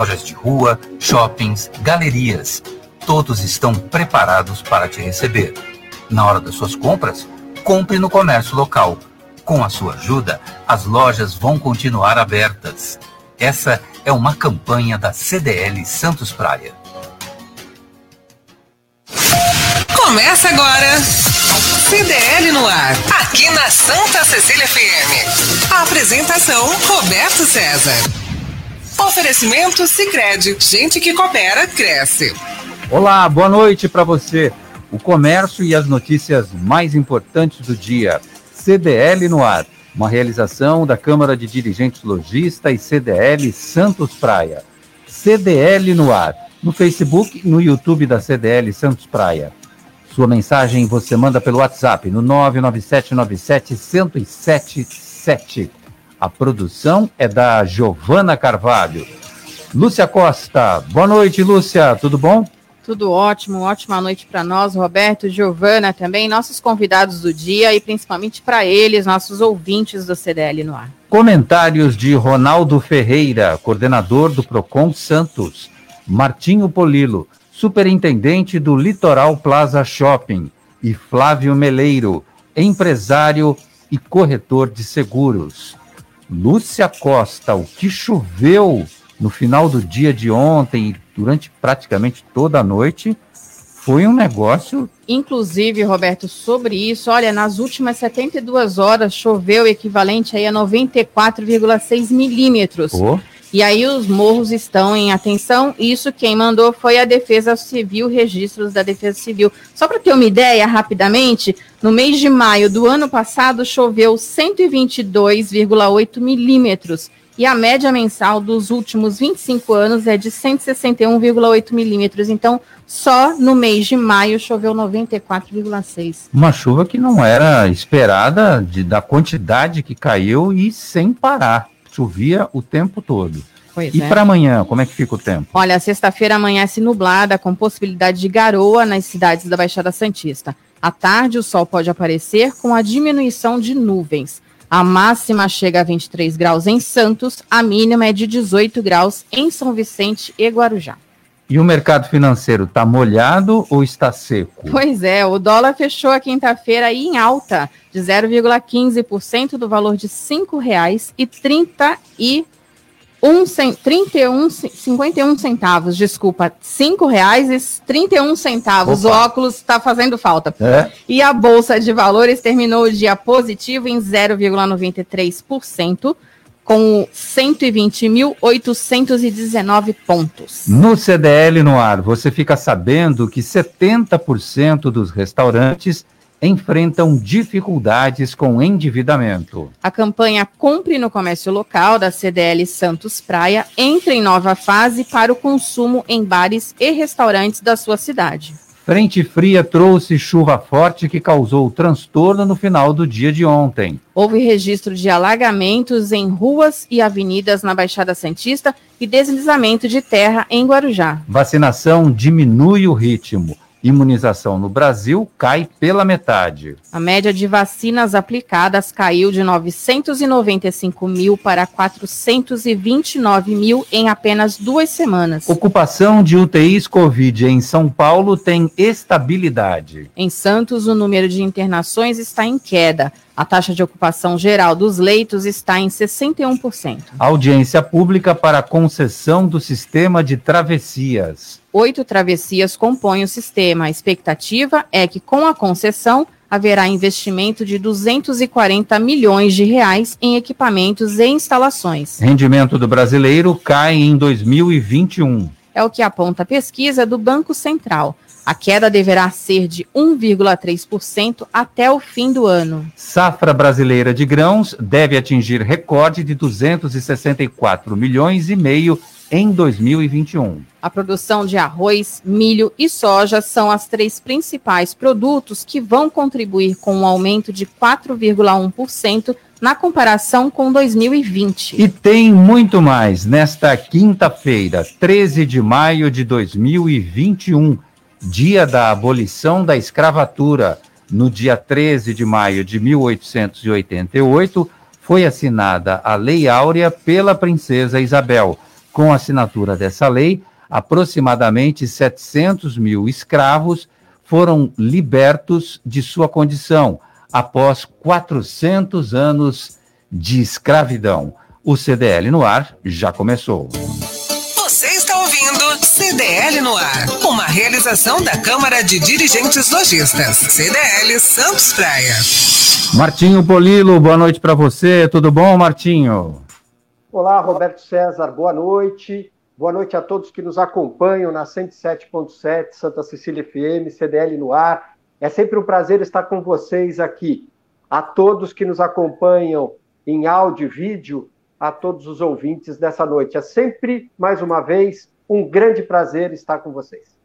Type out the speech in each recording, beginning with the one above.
lojas de rua, shoppings, galerias. Todos estão preparados para te receber. Na hora das suas compras, compre no comércio local. Com a sua ajuda, as lojas vão continuar abertas. Essa é uma campanha da CDL Santos Praia. Começa agora. CDL no ar, aqui na Santa Cecília FM. A apresentação Roberto César. Oferecimento Sicredi, gente que coopera cresce. Olá, boa noite para você. O comércio e as notícias mais importantes do dia. CDL no ar, uma realização da Câmara de Dirigentes Logista e CDL Santos Praia. CDL no ar, no Facebook e no YouTube da CDL Santos Praia. Sua mensagem você manda pelo WhatsApp no 99797-1077. A produção é da Giovana Carvalho. Lúcia Costa, boa noite, Lúcia, tudo bom? Tudo ótimo, ótima noite para nós, Roberto, Giovana também, nossos convidados do dia e principalmente para eles, nossos ouvintes do CDL no ar. Comentários de Ronaldo Ferreira, coordenador do Procon Santos, Martinho Polilo, superintendente do Litoral Plaza Shopping, e Flávio Meleiro, empresário e corretor de seguros. Lúcia Costa, o que choveu no final do dia de ontem e durante praticamente toda a noite foi um negócio. Inclusive, Roberto, sobre isso, olha, nas últimas 72 horas choveu equivalente aí a 94,6 milímetros. Oh. E aí os morros estão em atenção. Isso quem mandou foi a Defesa Civil, registros da Defesa Civil. Só para ter uma ideia, rapidamente, no mês de maio do ano passado choveu 122,8 milímetros. E a média mensal dos últimos 25 anos é de 161,8 milímetros. Então, só no mês de maio choveu 94,6. Uma chuva que não era esperada de, da quantidade que caiu e sem parar chovia o tempo todo. Pois e é. para amanhã, como é que fica o tempo? Olha, sexta-feira amanhece nublada, com possibilidade de garoa nas cidades da Baixada Santista. À tarde, o sol pode aparecer com a diminuição de nuvens. A máxima chega a 23 graus em Santos, a mínima é de 18 graus em São Vicente e Guarujá. E o mercado financeiro está molhado ou está seco? Pois é, o dólar fechou a quinta-feira em alta de 0,15% do valor de R$ 5,31 um, 31, 51 centavos, desculpa, R$ 5,31 centavos. Opa. O óculos está fazendo falta. É. E a Bolsa de Valores terminou o dia positivo em 0,93% com 120.819 pontos. No CDL no ar, você fica sabendo que 70% dos restaurantes enfrentam dificuldades com endividamento. A campanha Compre no Comércio Local da CDL Santos Praia entra em nova fase para o consumo em bares e restaurantes da sua cidade. Frente fria trouxe chuva forte que causou transtorno no final do dia de ontem. Houve registro de alagamentos em ruas e avenidas na Baixada Santista e deslizamento de terra em Guarujá. Vacinação diminui o ritmo. Imunização no Brasil cai pela metade. A média de vacinas aplicadas caiu de 995 mil para 429 mil em apenas duas semanas. Ocupação de UTIs Covid em São Paulo tem estabilidade. Em Santos, o número de internações está em queda. A taxa de ocupação geral dos leitos está em 61%. Audiência pública para concessão do sistema de travessias. Oito travessias compõem o sistema. A expectativa é que, com a concessão, haverá investimento de 240 milhões de reais em equipamentos e instalações. Rendimento do brasileiro cai em 2021. É o que aponta a pesquisa do Banco Central. A queda deverá ser de 1,3% até o fim do ano. Safra brasileira de grãos deve atingir recorde de 264 milhões e meio em 2021. A produção de arroz, milho e soja são as três principais produtos que vão contribuir com um aumento de 4,1% na comparação com 2020. E tem muito mais nesta quinta-feira, 13 de maio de 2021 dia da abolição da escravatura, no dia 13 de maio de 1888, foi assinada a Lei Áurea pela princesa Isabel, Com a assinatura dessa lei, aproximadamente 700 mil escravos foram libertos de sua condição após 400 anos de escravidão. O CDL no ar já começou. CDL no ar, uma realização da Câmara de Dirigentes Lojistas, CDL Santos Praia. Martinho Polilo, boa noite para você. Tudo bom, Martinho? Olá, Roberto César, boa noite. Boa noite a todos que nos acompanham na 107.7 Santa Cecília FM, CDL no ar. É sempre um prazer estar com vocês aqui. A todos que nos acompanham em áudio e vídeo, a todos os ouvintes dessa noite. É sempre, mais uma vez, um grande prazer estar com vocês.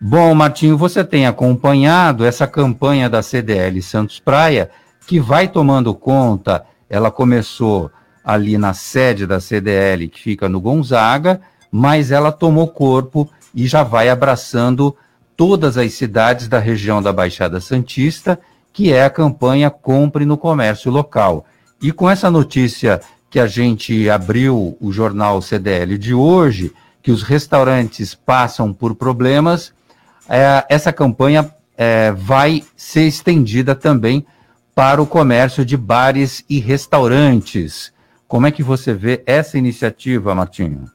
Bom, Martinho, você tem acompanhado essa campanha da CDL Santos Praia, que vai tomando conta, ela começou ali na sede da CDL, que fica no Gonzaga, mas ela tomou corpo e já vai abraçando todas as cidades da região da Baixada Santista, que é a campanha Compre no Comércio Local. E com essa notícia que a gente abriu o jornal CDL de hoje, que os restaurantes passam por problemas, é, essa campanha é, vai ser estendida também para o comércio de bares e restaurantes. Como é que você vê essa iniciativa, Martinho?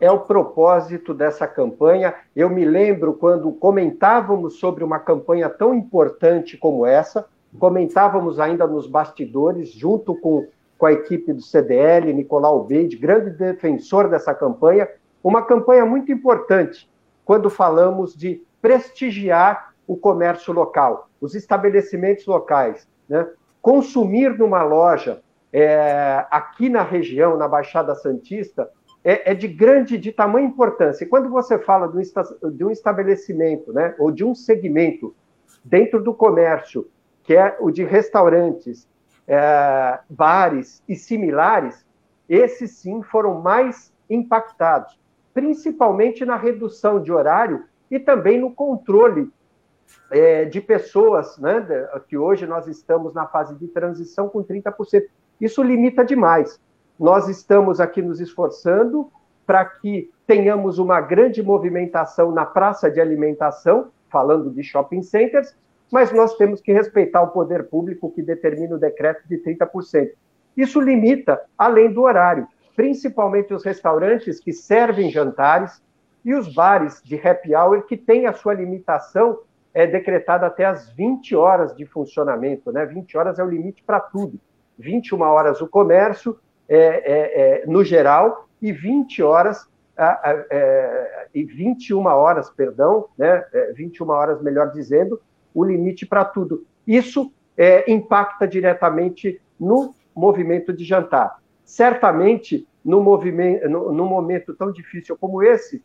é o propósito dessa campanha. Eu me lembro quando comentávamos sobre uma campanha tão importante como essa, comentávamos ainda nos bastidores, junto com, com a equipe do CDL, Nicolau Beide, grande defensor dessa campanha, uma campanha muito importante quando falamos de prestigiar o comércio local, os estabelecimentos locais. Né? Consumir numa loja é, aqui na região, na Baixada Santista, é, é, de grande, de tamanha importância. E quando você fala de um, estabelecimento, né, ou de um segmento dentro do comércio, que é o de restaurantes, é, bares e similares, esses sim foram mais impactados, principalmente na redução de horário e também no controle é, de pessoas, né, que hoje nós estamos na fase de transição com 30%. Isso limita demais. Nós estamos aqui nos esforçando para que tenhamos uma grande movimentação na praça de alimentação, falando de shopping centers, mas nós temos que respeitar o poder público que determina o decreto de 30%. Isso limita além do horário, principalmente os restaurantes que servem jantares e os bares de happy hour que têm a sua limitação é decretada até as 20 horas de funcionamento, né? 20 horas é o limite para tudo. 21 horas o comércio, é, é, é, no geral, e 20 horas, é, e 21 horas, perdão, né, 21 é, horas, melhor dizendo, o limite para tudo. Isso é, impacta diretamente no movimento de jantar. Certamente, no, movimento, no, no momento tão difícil como esse,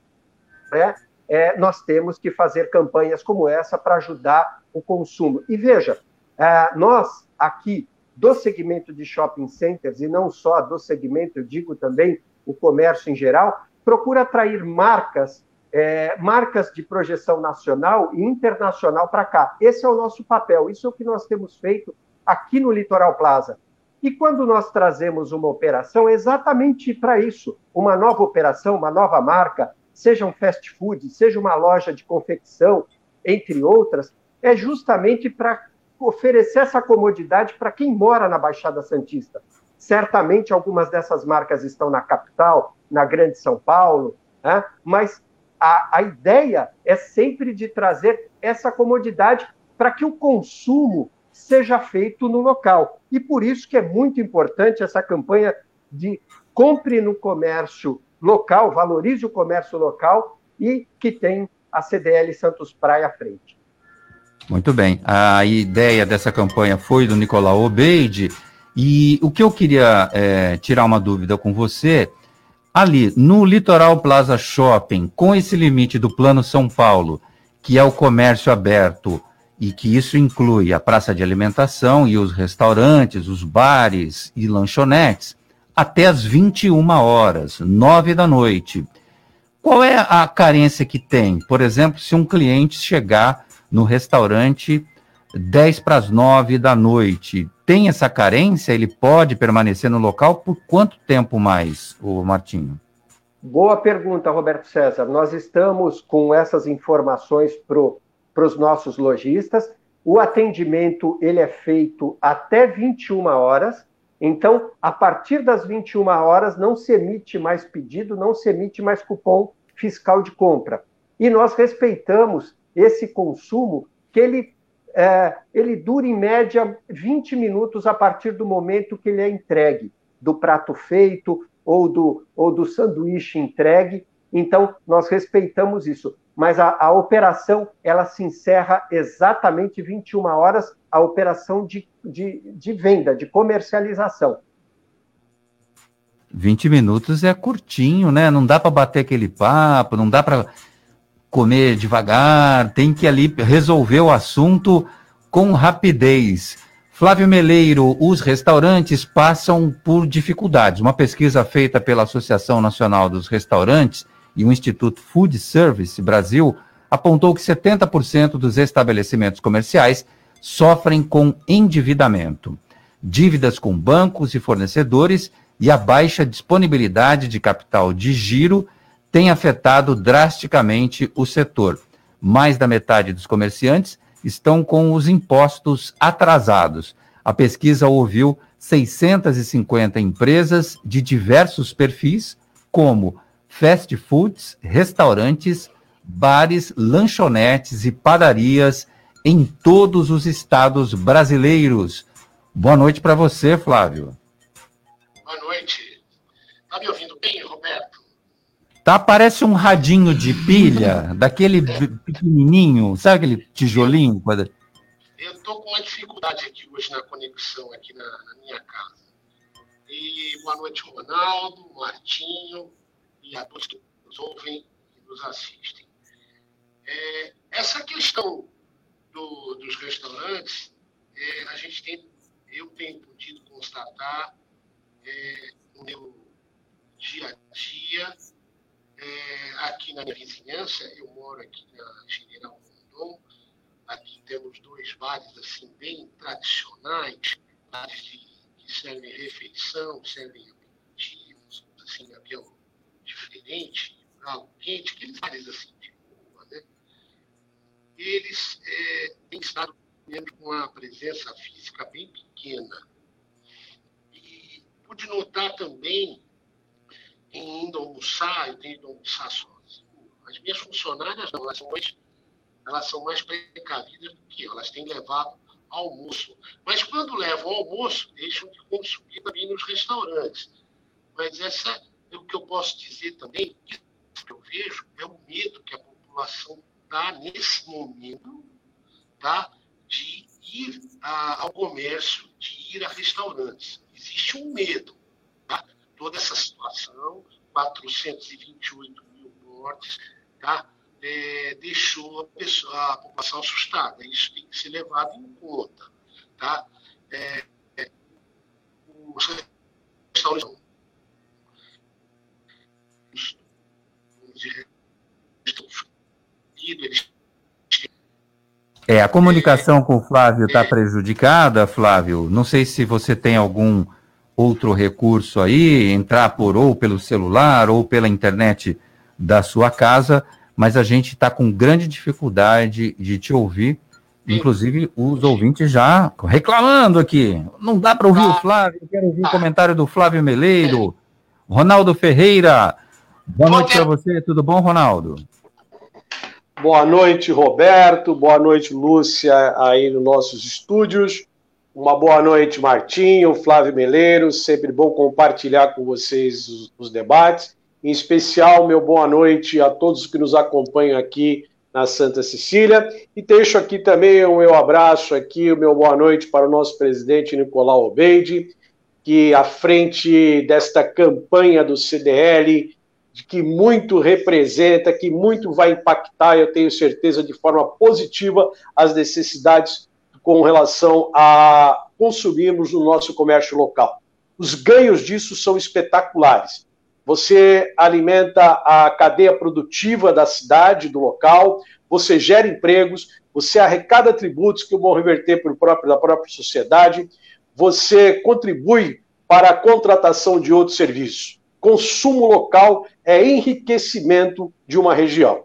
né, é, nós temos que fazer campanhas como essa para ajudar o consumo. E veja, é, nós aqui do segmento de shopping centers, e não só do segmento, eu digo também o comércio em geral, procura atrair marcas, é, marcas de projeção nacional e internacional para cá. Esse é o nosso papel, isso é o que nós temos feito aqui no Litoral Plaza. E quando nós trazemos uma operação, é exatamente para isso, uma nova operação, uma nova marca, seja um fast food, seja uma loja de confecção, entre outras, é justamente para oferecer essa comodidade para quem mora na Baixada Santista. Certamente algumas dessas marcas estão na capital, na Grande São Paulo, né? mas a, a ideia é sempre de trazer essa comodidade para que o consumo seja feito no local. E por isso que é muito importante essa campanha de compre no comércio local, valorize o comércio local e que tem a CDL Santos Praia à frente. Muito bem. A ideia dessa campanha foi do Nicolau Obeide. E o que eu queria é, tirar uma dúvida com você, ali no Litoral Plaza Shopping, com esse limite do Plano São Paulo, que é o comércio aberto, e que isso inclui a praça de alimentação e os restaurantes, os bares e lanchonetes, até as 21 horas, 9 da noite. Qual é a carência que tem? Por exemplo, se um cliente chegar no restaurante 10 para as 9 da noite. Tem essa carência? Ele pode permanecer no local por quanto tempo mais, o Martinho? Boa pergunta, Roberto César. Nós estamos com essas informações para os nossos lojistas. O atendimento ele é feito até 21 horas. Então, a partir das 21 horas, não se emite mais pedido, não se emite mais cupom fiscal de compra. E nós respeitamos esse consumo que ele, é, ele dura em média 20 minutos a partir do momento que ele é entregue, do prato feito ou do, ou do sanduíche entregue. Então, nós respeitamos isso. Mas a, a operação, ela se encerra exatamente 21 horas, a operação de, de, de venda, de comercialização. 20 minutos é curtinho, né? Não dá para bater aquele papo, não dá para comer devagar, tem que ali resolver o assunto com rapidez. Flávio Meleiro, os restaurantes passam por dificuldades. Uma pesquisa feita pela Associação Nacional dos Restaurantes e o Instituto Food Service Brasil apontou que 70% dos estabelecimentos comerciais sofrem com endividamento, dívidas com bancos e fornecedores e a baixa disponibilidade de capital de giro tem afetado drasticamente o setor. Mais da metade dos comerciantes estão com os impostos atrasados. A pesquisa ouviu 650 empresas de diversos perfis, como fast foods, restaurantes, bares, lanchonetes e padarias em todos os estados brasileiros. Boa noite para você, Flávio. Boa noite. Está me ouvindo bem, Roberto? Tá, parece um radinho de pilha, daquele pequenininho, sabe aquele tijolinho? Eu estou com uma dificuldade aqui hoje na conexão aqui na, na, minha casa. E boa noite, Ronaldo, Martinho a todos que nos ouvem e nos assistem. É, essa questão do, dos restaurantes, é, a gente tem, eu tenho podido constatar é, no meu dia a dia é, aqui na minha vizinhança, eu moro aqui na General Rondon, aqui temos dois bares assim bem tradicionais, bares de, que servem refeição, servem aperitivos, assim, aquele diferente, algo quente, aqueles bares assim de rua, né? Eles é, têm estado com uma presença física bem pequena. E pude notar também em indo almoçar, eu tenho ido almoçar sozinho. As minhas funcionárias não, elas são mais, elas são mais precavidas do que eu, elas têm levado almoço. Mas quando levam almoço, deixam de consumir também nos restaurantes. Mas essa o que eu posso dizer também, que eu vejo é o medo que a população está nesse momento, tá? De ir a, ao comércio, de ir a restaurantes. Existe um medo toda essa situação, 428 mil mortes, tá? É, deixou a, pessoa, a, população assustada. Isso tem que ser levado em conta. Tá? É, é, os restaurantes é, a comunicação com o Flávio está prejudicada, Flávio. Não sei se você tem algum outro recurso aí, entrar por ou pelo celular ou pela internet da sua casa, mas a gente está com grande dificuldade de te ouvir. Inclusive, os ouvintes já reclamando aqui. Não dá para ouvir o Flávio, eu quero ouvir o comentário do Flávio Meleiro. Ronaldo Ferreira, boa noite para você, tudo bom, Ronaldo? Boa noite, Roberto, boa noite, Lúcia, aí nos nossos estúdios. Uma boa noite, Martinho, Flávio Meleiros, sempre bom compartilhar com vocês os, os, debates. Em especial, meu boa noite a todos que nos acompanham aqui na Santa Cecília. E deixo aqui também o meu abraço aqui, o meu boa noite para o nosso presidente Nicolau Obeide, que à frente desta campanha do CDL, que muito representa, que muito vai impactar, eu tenho certeza, de forma positiva as necessidades com relação a consumirmos no nosso comércio local. Os ganhos disso são espetaculares. Você alimenta a cadeia produtiva da cidade, do local, você gera empregos, você arrecada tributos que vão reverter para próprio, da própria sociedade, você contribui para a contratação de outros serviços. Consumo local é enriquecimento de uma região.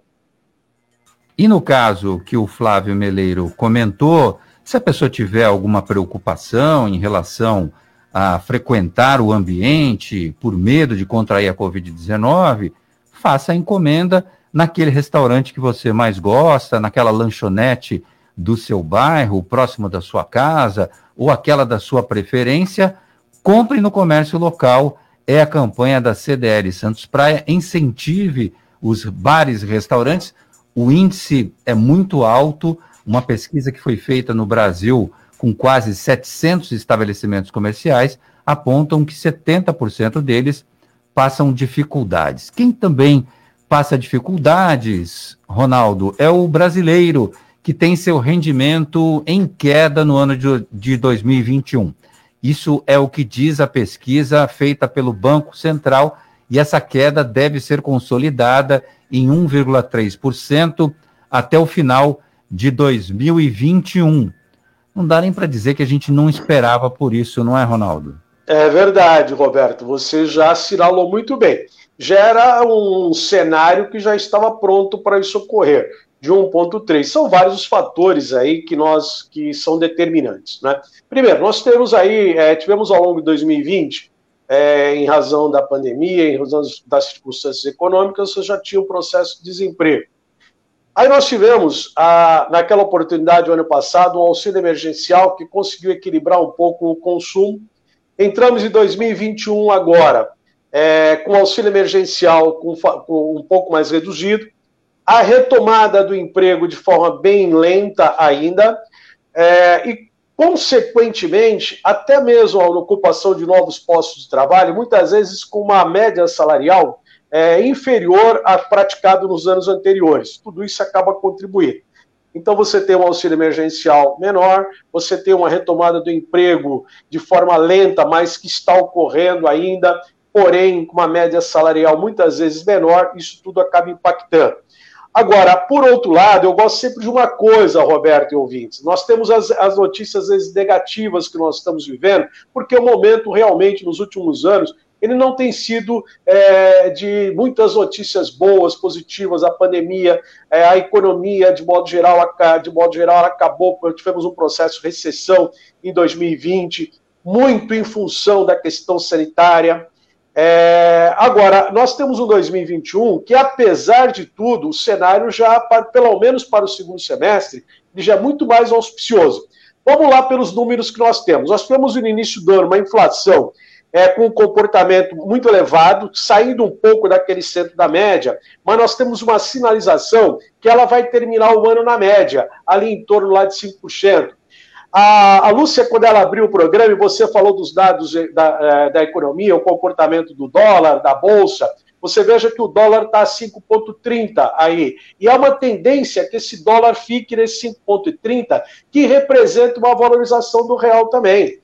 E no caso que o Flávio Meleiro comentou, se a pessoa tiver alguma preocupação em relação a frequentar o ambiente por medo de contrair a Covid-19, faça a encomenda naquele restaurante que você mais gosta, naquela lanchonete do seu bairro, próximo da sua casa, ou aquela da sua preferência, compre no comércio local. É a campanha da CDL Santos Praia. Incentive os bares e restaurantes. O índice é muito alto. Uma pesquisa que foi feita no Brasil com quase 700 estabelecimentos comerciais apontam que 70% deles passam dificuldades. Quem também passa dificuldades, Ronaldo, é o brasileiro que tem seu rendimento em queda no ano de, de 2021. Isso é o que diz a pesquisa feita pelo Banco Central e essa queda deve ser consolidada em 1,3% até o final de 2021. Não dá nem para dizer que a gente não esperava por isso, não é, Ronaldo? É verdade, Roberto. Você já assinalou muito bem. Já era um cenário que já estava pronto para isso ocorrer de 1,3. São vários os fatores aí que nós que são determinantes. Né? Primeiro, nós temos aí, é, tivemos ao longo de 2020, é, em razão da pandemia, em razão das circunstâncias econômicas, você já tinha um processo de desemprego. Aí nós tivemos, a, naquela oportunidade, o ano passado, um auxílio emergencial que conseguiu equilibrar um pouco o consumo. Entramos em 2021 agora, é, com auxílio emergencial com, com um pouco mais reduzido, a retomada do emprego de forma bem lenta ainda, é, e, consequentemente, até mesmo a ocupação de novos postos de trabalho, muitas vezes com uma média salarial é, inferior à praticada nos anos anteriores. Tudo isso acaba contribuindo. Então, você tem um auxílio emergencial menor, você tem uma retomada do emprego de forma lenta, mas que está ocorrendo ainda, porém, com uma média salarial muitas vezes menor, isso tudo acaba impactando. Agora, por outro lado, eu gosto sempre de uma coisa, Roberto e ouvintes. Nós temos as, as notícias vezes, negativas que nós estamos vivendo, porque o momento realmente, nos últimos anos, ele não tem sido é, de muitas notícias boas, positivas. A pandemia, é, a economia, de modo geral, de modo geral, acabou. Tivemos um processo de recessão em 2020, muito em função da questão sanitária. É, agora, nós temos um 2021 que, apesar de tudo, o cenário já, pelo menos para o segundo semestre, já é muito mais auspicioso. Vamos lá pelos números que nós temos. Nós temos no início do ano uma inflação é, com um comportamento muito elevado, saindo um pouco daquele centro da média, mas nós temos uma sinalização que ela vai terminar o ano na média, ali em torno lá de 5%. A, a Lúcia, quando ela abriu o programa, e você falou dos dados da, é, da economia, o comportamento do dólar, da bolsa, você veja que o dólar está a 5,30 aí. E há uma tendência que esse dólar fique nesse 5,30, que representa uma valorização do real também.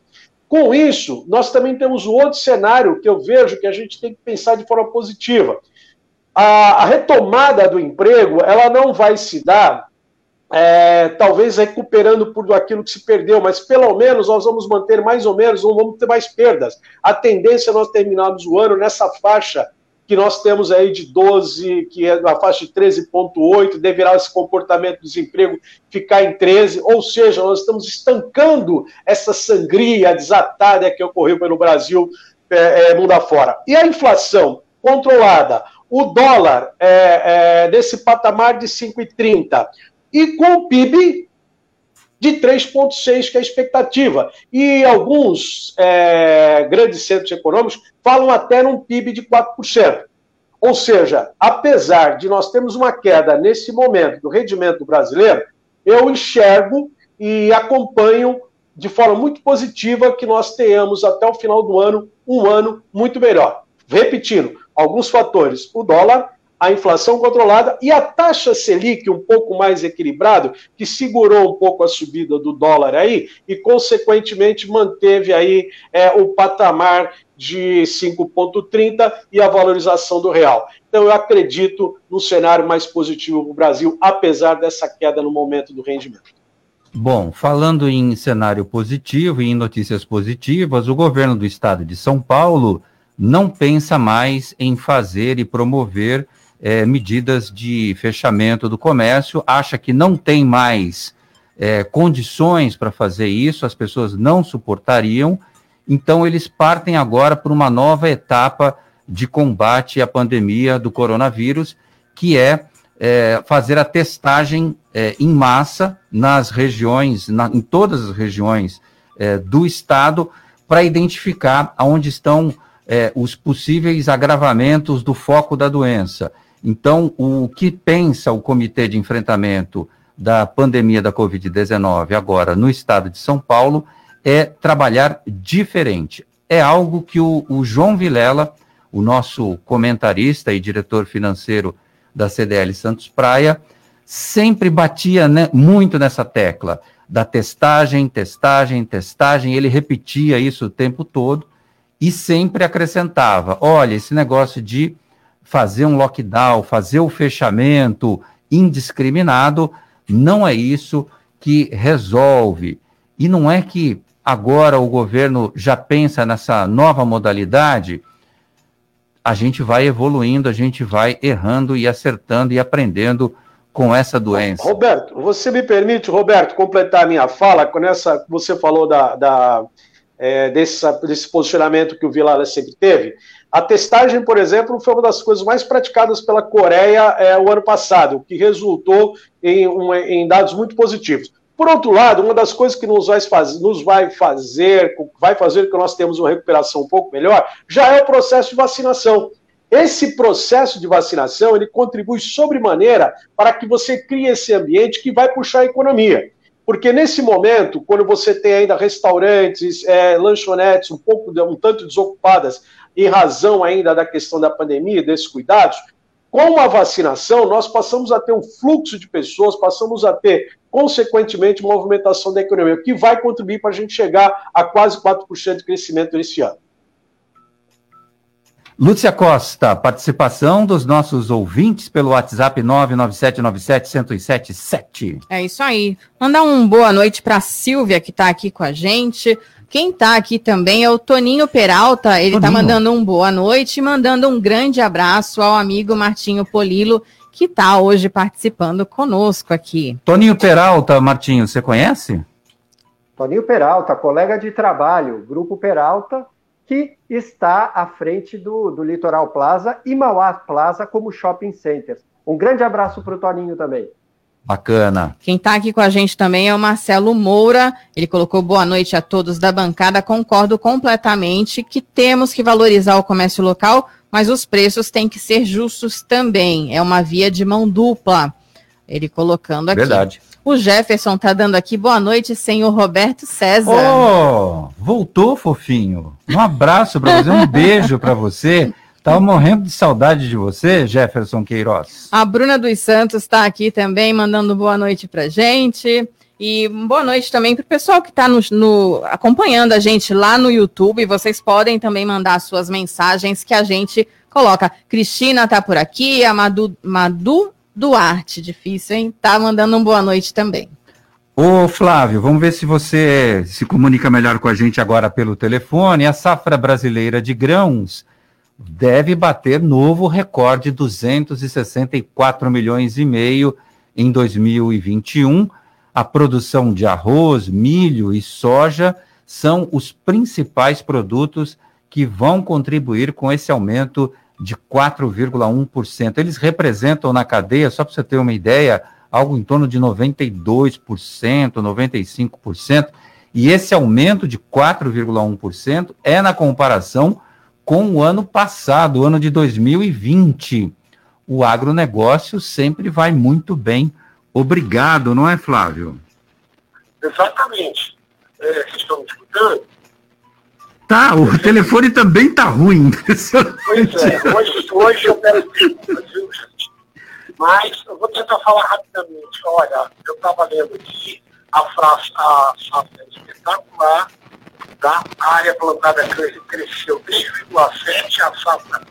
Com isso, nós também temos outro cenário que eu vejo que a gente tem que pensar de forma positiva. A, a retomada do emprego, ela não vai se dar é, talvez recuperando por aquilo que se perdeu, mas pelo menos nós vamos manter mais ou menos, não vamos ter mais perdas. A tendência é nós terminarmos o ano nessa faixa que nós temos aí de 12, que é na faixa de 13,8, deverá esse comportamento do desemprego ficar em 13, ou seja, nós estamos estancando essa sangria desatada que ocorreu pelo Brasil é, é, mundo afora. E a inflação controlada, o dólar é, é, nesse patamar de 5,30, e com o PIB de 3,6%, que é a expectativa. E alguns é, grandes centros econômicos falam até num PIB de 4%. Ou seja, apesar de nós termos uma queda nesse momento do rendimento brasileiro, eu enxergo e acompanho de forma muito positiva que nós tenhamos até o final do ano um ano muito melhor. Repetindo, alguns fatores: o dólar, a inflação controlada e a taxa Selic um pouco mais equilibrado, que segurou um pouco a subida do dólar aí e, consequentemente, manteve aí é, o patamar de 5,30 e a valorização do real. Então, eu acredito no cenário mais positivo para o Brasil, apesar dessa queda no momento do rendimento. Bom, falando em cenário positivo e em notícias positivas, o governo do estado de São Paulo não pensa mais em fazer e promover é, medidas de fechamento do comércio, acha que não tem mais é, condições para fazer isso, as pessoas não suportariam, então eles partem agora para uma nova etapa de combate à pandemia do coronavírus, que é, é fazer a testagem é, em massa nas regiões, na, em todas as regiões é, do estado, para identificar onde estão é, os possíveis agravamentos do foco da doença. Então, o que pensa o Comitê de Enfrentamento da Pandemia da Covid-19 agora no estado de São Paulo é trabalhar diferente. É algo que o, o João Vilela, o nosso comentarista e diretor financeiro da CDL Santos Praia, sempre batia né, muito nessa tecla da testagem, testagem, testagem. Ele repetia isso o tempo todo e sempre acrescentava: olha, esse negócio de fazer um lockdown, fazer o fechamento indiscriminado, não é isso que resolve. E não é que agora o governo já pensa nessa nova modalidade. A gente vai evoluindo, a gente vai errando e acertando e aprendendo com essa doença. Roberto, você me permite, Roberto, completar a minha fala com essa você falou da, da é, desse, desse posicionamento que o Vilala sempre teve. A testagem, por exemplo, foi uma das coisas mais praticadas pela Coreia é, o ano passado, o que resultou em, um, em, dados muito positivos. Por outro lado, uma das coisas que nos vai, fazer, nos vai fazer, vai fazer que nós temos uma recuperação um pouco melhor, já é o processo de vacinação. Esse processo de vacinação ele contribui sobremaneira para que você crie esse ambiente que vai puxar a economia. Porque nesse momento, quando você tem ainda restaurantes, é, lanchonetes um pouco, um tanto desocupadas, em razão ainda da questão da pandemia, desses cuidados, com a vacinação, nós passamos a ter um fluxo de pessoas, passamos a ter, consequentemente, movimentação da economia, que vai contribuir para a gente chegar a quase 4% de crescimento nesse ano. Lúcia Costa, participação dos nossos ouvintes pelo WhatsApp 99797-1077. É isso aí. Mandar um boa noite para a Silvia, que está aqui com a gente. Quem está aqui também é o Toninho Peralta. Ele está mandando um boa noite e mandando um grande abraço ao amigo Martinho Polilo, que está hoje participando conosco aqui. Toninho Peralta, Martinho, você conhece? Toninho Peralta, colega de trabalho, Grupo Peralta, que está à frente do, do Litoral Plaza e Mauá Plaza como shopping centers. Um grande abraço para o Toninho também. Bacana. Quem está aqui com a gente também é o Marcelo Moura. Ele colocou boa noite a todos da bancada. Concordo completamente que temos que valorizar o comércio local, mas os preços têm que ser justos também. É uma via de mão dupla. Ele colocando aqui. Verdade. O Jefferson tá dando aqui boa noite, senhor Roberto César. Oh, voltou, fofinho. Um abraço para você, um beijo para você. Tava morrendo de saudade de você, Jefferson Queiroz. A Bruna dos Santos está aqui também, mandando boa noite para gente. E boa noite também para o pessoal que está acompanhando a gente lá no YouTube. Vocês podem também mandar suas mensagens que a gente coloca. Cristina está por aqui, a Madu, Madu Duarte, difícil, hein? Tá mandando um boa noite também. Ô Flávio, vamos ver se você se comunica melhor com a gente agora pelo telefone. A safra brasileira de grãos deve bater novo recorde, 264 milhões e meio em 2021. A produção de arroz, milho e soja são os principais produtos que vão contribuir com esse aumento de 4,1%. Eles representam na cadeia, só para você ter uma ideia, algo em torno de 92%, 95%. E esse aumento de 4,1% é na comparação com o ano passado, o ano de 2020. O agronegócio sempre vai muito bem. Obrigado, não é, Flávio? Exatamente. É, vocês estão me escutando? Tá, o telefone também tá ruim. Pois é, hoje, hoje eu quero Mas eu vou tentar falar rapidamente. Olha, eu estava lendo aqui, a, frase, a é espetacular, tá? a área plantada cresceu 3,7, a safra,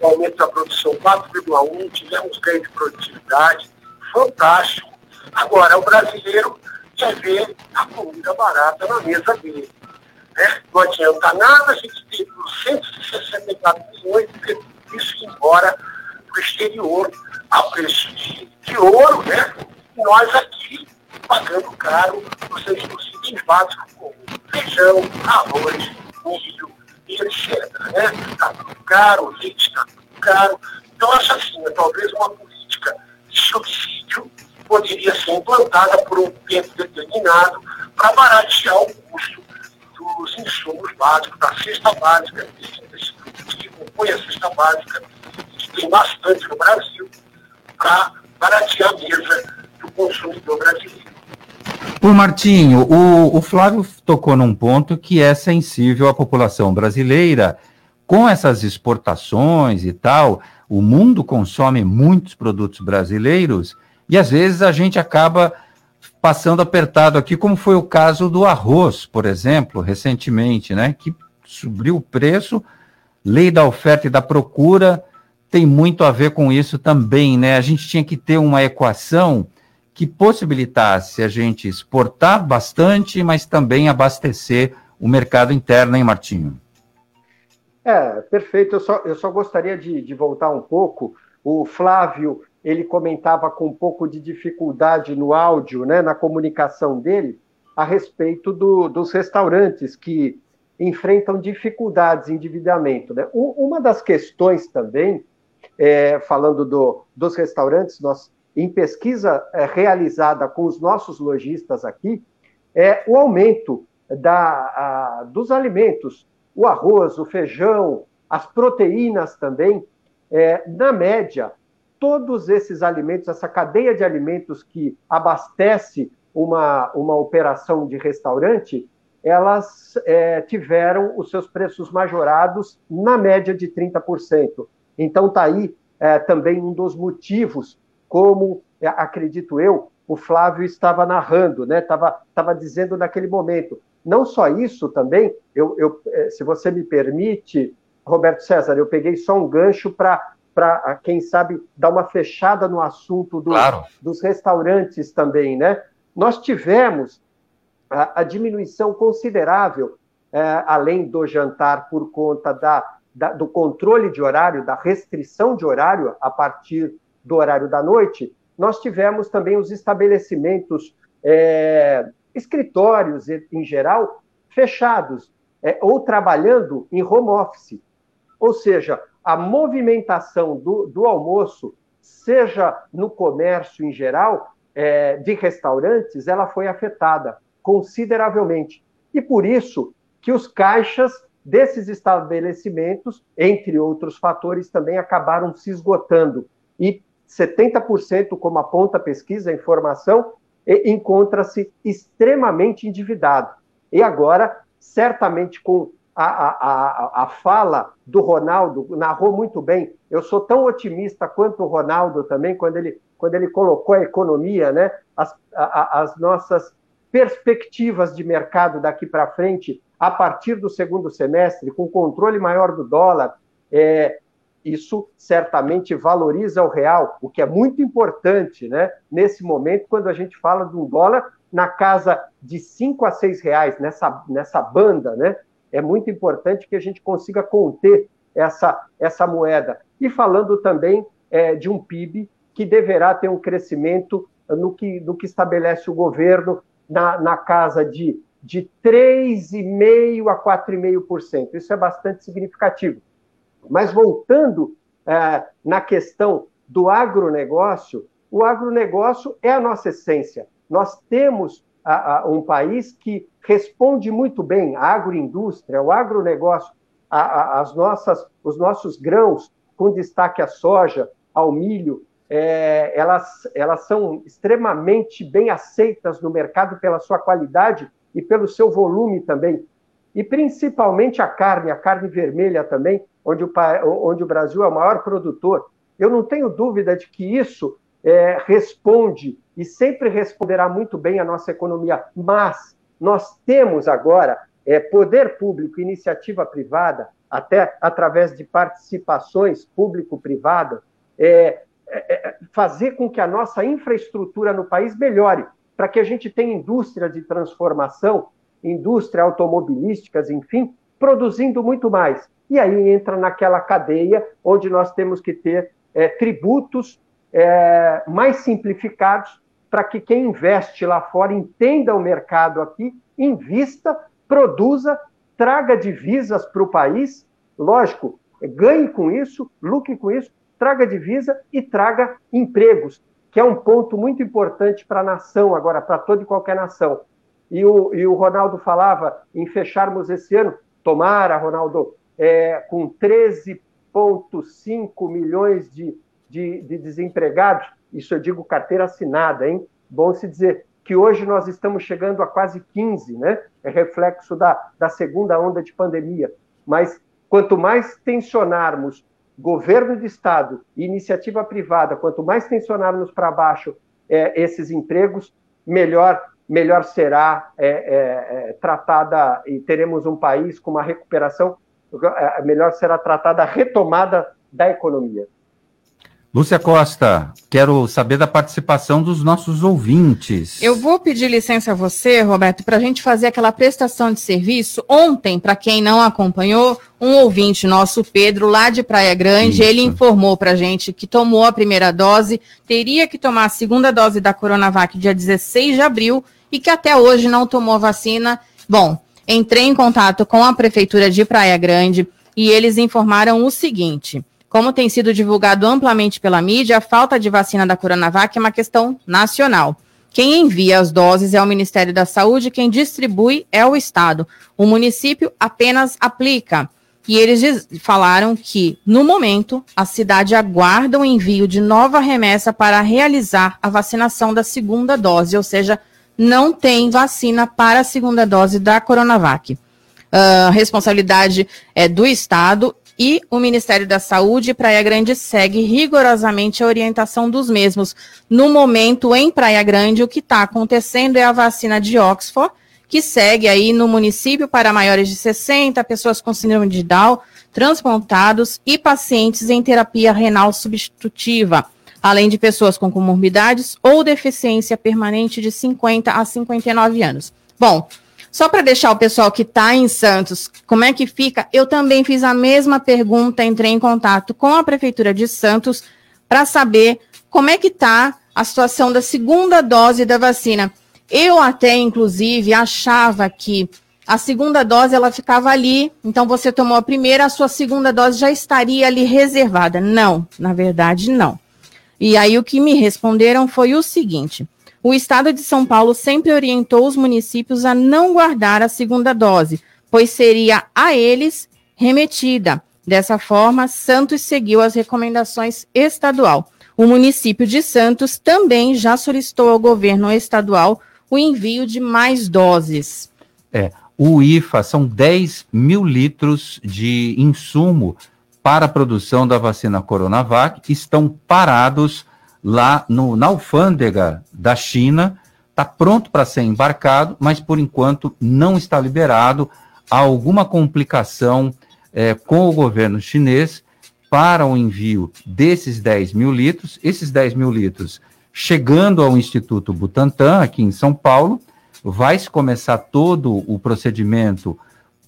o aumento da produção 4,1, tivemos ganho de produtividade, fantástico. Agora, o brasileiro quer ver a comida barata na mesa dele. Né? Não adianta nada a gente ter 264 milhões isso embora para o exterior a preço de, de ouro, né? E nós aqui pagando caro os itens básicos como feijão, arroz, milho e etc. Né? Está tudo caro, o leite está tudo caro. Então, acho assim, é talvez uma política de subsídio poderia ser implantada por um tempo determinado para baratear o custo dos insumos básicos, da cesta básica, desses produtos que compõem a cesta básica, que tem bastante no Brasil, para baratear a mesa do consumidor brasileiro. O Martinho, o, o Flávio tocou num ponto que é sensível à população brasileira. Com essas exportações e tal, o mundo consome muitos produtos brasileiros e às vezes a gente acaba passando apertado aqui, como foi o caso do arroz, por exemplo, recentemente, né? Que subiu o preço, lei da oferta e da procura tem muito a ver com isso também, né? A gente tinha que ter uma equação que possibilitasse a gente exportar bastante, mas também abastecer o mercado interno, hein, Martinho? É, perfeito. Eu só, eu só gostaria de, de voltar um pouco. O Flávio, ele comentava com um pouco de dificuldade no áudio, né, na comunicação dele, a respeito do, dos restaurantes que enfrentam dificuldades em endividamento. Né? Uma das questões também, é, falando do, dos restaurantes, nós em pesquisa é, realizada com os nossos lojistas aqui, é o aumento da, a, dos alimentos, o arroz, o feijão, as proteínas também. É, na média, todos esses alimentos, essa cadeia de alimentos que abastece uma, uma operação de restaurante, elas é, tiveram os seus preços majorados na média de 30%. Então, está aí é, também um dos motivos como, é, acredito eu, o Flávio estava narrando, né? Estava, estava dizendo naquele momento. Não só isso também, eu, eu, é, se você me permite, Roberto César, eu peguei só um gancho para, quem sabe, dar uma fechada no assunto do, claro. dos restaurantes também, né? Nós tivemos a, a diminuição considerável, é, além do jantar, por conta da, da, do controle de horário, da restrição de horário a partir do horário da noite, nós tivemos também os estabelecimentos, é, escritórios em geral, fechados é, ou trabalhando em home office. Ou seja, a movimentação do, do almoço, seja no comércio em geral, é, de restaurantes, ela foi afetada consideravelmente. E por isso que os caixas desses estabelecimentos, entre outros fatores, também acabaram se esgotando. E 70%, como aponta a pesquisa, a informação, encontra-se extremamente endividado. E agora, certamente com a, a, a, a, fala do Ronaldo, narrou muito bem. Eu sou tão otimista quanto o Ronaldo também, quando ele, quando ele colocou a economia, né? as, as nossas perspectivas de mercado daqui para frente, a partir do segundo semestre, com controle maior do dólar, é, isso certamente valoriza o real, o que é muito importante né, nesse momento, quando a gente fala de um dólar na casa de 5 a 6 reais, nessa, nessa banda, né? É muito importante que a gente consiga conter essa, essa moeda. E falando também é, de um PIB que deverá ter um crescimento no que, no que estabelece o governo na, na casa de, de 3,5% a 4,5%. Isso é bastante significativo. Mas voltando é, na questão do agronegócio, o agronegócio é a nossa essência. Nós temos a, a, um país que responde muito bem à agroindústria, ao agronegócio, a, as nossas, os nossos grãos, com destaque à soja, ao milho, é, elas, elas são extremamente bem aceitas no mercado pela sua qualidade e pelo seu volume também. E principalmente a carne, a carne vermelha também, onde o, onde o Brasil é o maior produtor. Eu não tenho dúvida de que isso é, responde e sempre responderá muito bem à nossa economia, mas nós temos agora é, poder público, iniciativa privada, até através de participações público-privadas, é, é, é, fazer com que a nossa infraestrutura no país melhore, para que a gente tenha indústria de transformação indústria automobilísticas, enfim, produzindo muito mais. E aí entra naquela cadeia onde nós temos que ter é, tributos é, mais simplificados para que quem investe lá fora entenda o mercado aqui, invista, produza, traga divisas para o país, lógico, ganhe com isso, lucre com isso, traga divisa e traga empregos, que é um ponto muito importante para a nação agora, para toda e qualquer nação. E o, e o Ronaldo falava em fecharmos esse ano, tomara, Ronaldo, é, com 13,5 milhões de, de, de desempregados, isso eu digo carteira assinada, hein? Bom se dizer que hoje nós estamos chegando a quase 15, né? É reflexo da, da segunda onda de pandemia. Mas quanto mais tensionarmos governo de Estado e iniciativa privada, quanto mais tensionarmos para baixo é, esses empregos, melhor, melhor será é, é, é tratada e teremos um país com uma recuperação, é, melhor será tratada a retomada da economia. Lúcia Costa, quero saber da participação dos nossos ouvintes. Eu vou pedir licença a você, Roberto, para a gente fazer aquela prestação de serviço. Ontem, para quem não acompanhou, um ouvinte nosso, Pedro, lá de Praia Grande, Isso. ele informou para a gente que tomou a primeira dose, teria que tomar a segunda dose da Coronavac dia 16 de abril e que até hoje não tomou vacina. Bom, entrei em contato com a Prefeitura de Praia Grande e eles informaram o seguinte. Como tem sido divulgado amplamente pela mídia, a falta de vacina da Coronavac é uma questão nacional. Quem envia as doses é o Ministério da Saúde, quem distribui é o Estado. O município apenas aplica. E eles falaram que, no momento, a cidade aguarda o envio de nova remessa para realizar a vacinação da segunda dose, ou seja, não tem vacina para a segunda dose da Coronavac. Uh, responsabilidade é do Estado e o Ministério da Saúde Praia Grande segue rigorosamente a orientação dos mesmos. No momento, em Praia Grande, o que está acontecendo é a vacina de Oxford, que segue aí no município para maiores de 60, pessoas com síndrome de Down, transplantados e pacientes em terapia renal substitutiva, além de pessoas com comorbidades ou deficiência permanente de 50 a 59 anos. Bom, só para deixar o pessoal que está em Santos, como é que fica? Eu também fiz a mesma pergunta, entrei em contato com a Prefeitura de Santos para saber como é que está a situação da segunda dose da vacina. Eu até, inclusive, achava que a segunda dose ela ficava ali, então você tomou a primeira, a sua segunda dose já estaria ali reservada. Não, na verdade, não. E aí o que me responderam foi o seguinte: o Estado de São Paulo sempre orientou os municípios a não guardar a segunda dose, pois seria a eles remetida. Dessa forma, Santos seguiu as recomendações estadual. O município de Santos também já solicitou ao governo estadual o envio de mais doses. É, o IFA são 10 mil litros de insumo para a produção da vacina Coronavac, estão parados lá no, na alfândega da China, está pronto para ser embarcado, mas por enquanto não está liberado. Há alguma complicação é, com o governo chinês para o envio desses 10 mil litros. Esses 10 mil litros chegando ao Instituto Butantan, aqui em São Paulo, vai se começar todo o procedimento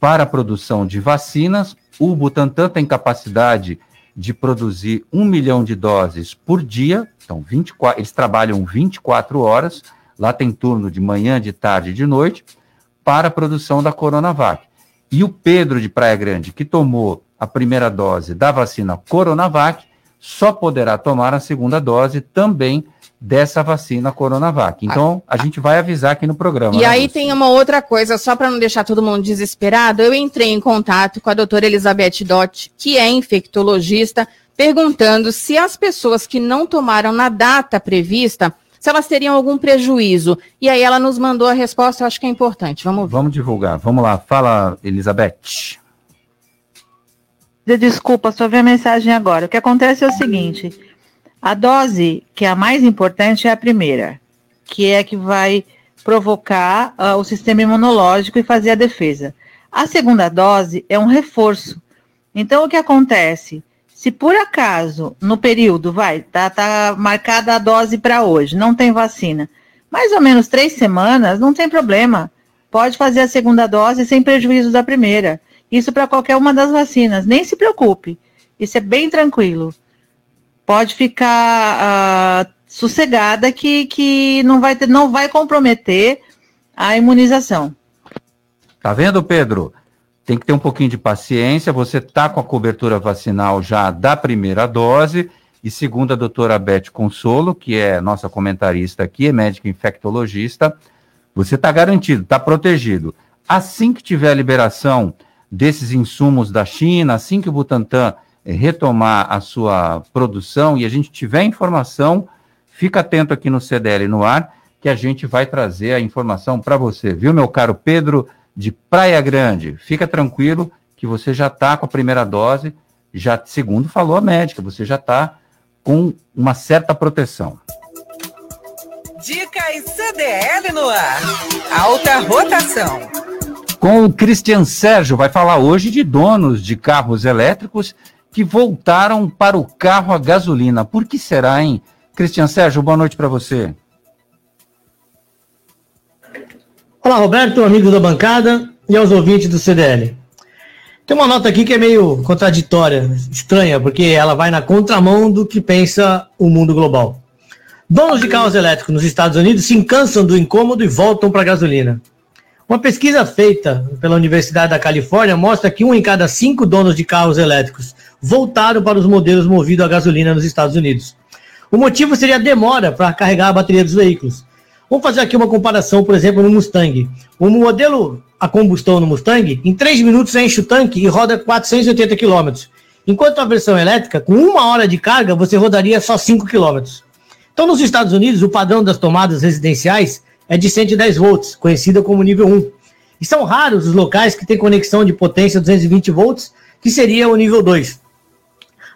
para a produção de vacinas. O Butantan tem capacidade de produzir um milhão de doses por dia, então 24, eles trabalham 24 horas, lá tem turno de manhã, de tarde e de noite, para a produção da Coronavac. E o Pedro de Praia Grande, que tomou a primeira dose da vacina Coronavac, só poderá tomar a segunda dose também dessa vacina Coronavac. Então, a gente vai avisar aqui no programa. E né, aí tem uma outra coisa, só para não deixar todo mundo desesperado, eu entrei em contato com a doutora Elizabeth Dott, que é infectologista, perguntando se as pessoas que não tomaram na data prevista, se elas teriam algum prejuízo. E aí ela nos mandou a resposta, eu acho que é importante. Vamos ouvir. Vamos divulgar. Vamos lá. Fala, Elizabeth. Desculpa, só ver a mensagem agora. O que acontece é o seguinte: a dose que é a mais importante é a primeira, que é a que vai provocar uh, o sistema imunológico e fazer a defesa. A segunda dose é um reforço. Então, o que acontece? Se por acaso, no período, vai, tá, tá marcada a dose para hoje, não tem vacina, mais ou menos três semanas, não tem problema. pode fazer a segunda dose sem prejuízo da primeira. Isso para qualquer uma das vacinas. Nem se preocupe. Isso é bem tranquilo. Pode ficar uh, sossegada que, que não, vai ter, não vai comprometer a imunização. Tá vendo, Pedro? Tem que ter um pouquinho de paciência. Você está com a cobertura vacinal já da primeira dose. E segundo a doutora Beth Consolo, que é nossa comentarista aqui, é médica infectologista, você está garantido, está protegido. Assim que tiver a liberação desses insumos da China, assim que o Butantan retomar a sua produção e a gente tiver informação, fica atento aqui no CDL no ar, que a gente vai trazer a informação para você, viu, meu caro Pedro de Praia Grande? Fica tranquilo que você já está com a primeira dose, já segundo falou a médica, você já está com uma certa proteção. Dicas CDL no ar. Alta rotação. Com o Christian Sérgio, vai falar hoje de donos de carros elétricos que voltaram para o carro a gasolina. Por que será, hein? Cristian Sérgio, boa noite para você. Olá, Roberto, amigos da bancada e aos ouvintes do CDL. Tem uma nota aqui que é meio contraditória, estranha, porque ela vai na contramão do que pensa o mundo global. Donos de carros elétricos nos Estados Unidos se cansam do incômodo e voltam para a gasolina. Uma pesquisa feita pela Universidade da Califórnia mostra que um em cada cinco donos de carros elétricos voltaram para os modelos movidos a gasolina nos Estados Unidos. O motivo seria a demora para carregar a bateria dos veículos. Vamos fazer aqui uma comparação, por exemplo, no Mustang. O modelo a combustão no Mustang, em 3 minutos enche o tanque e roda 480 km. Enquanto a versão elétrica, com uma hora de carga, você rodaria só 5 km. Então, nos Estados Unidos, o padrão das tomadas residenciais é de 110 volts, conhecida como nível 1. E são raros os locais que têm conexão de potência 220 volts, que seria o nível 2.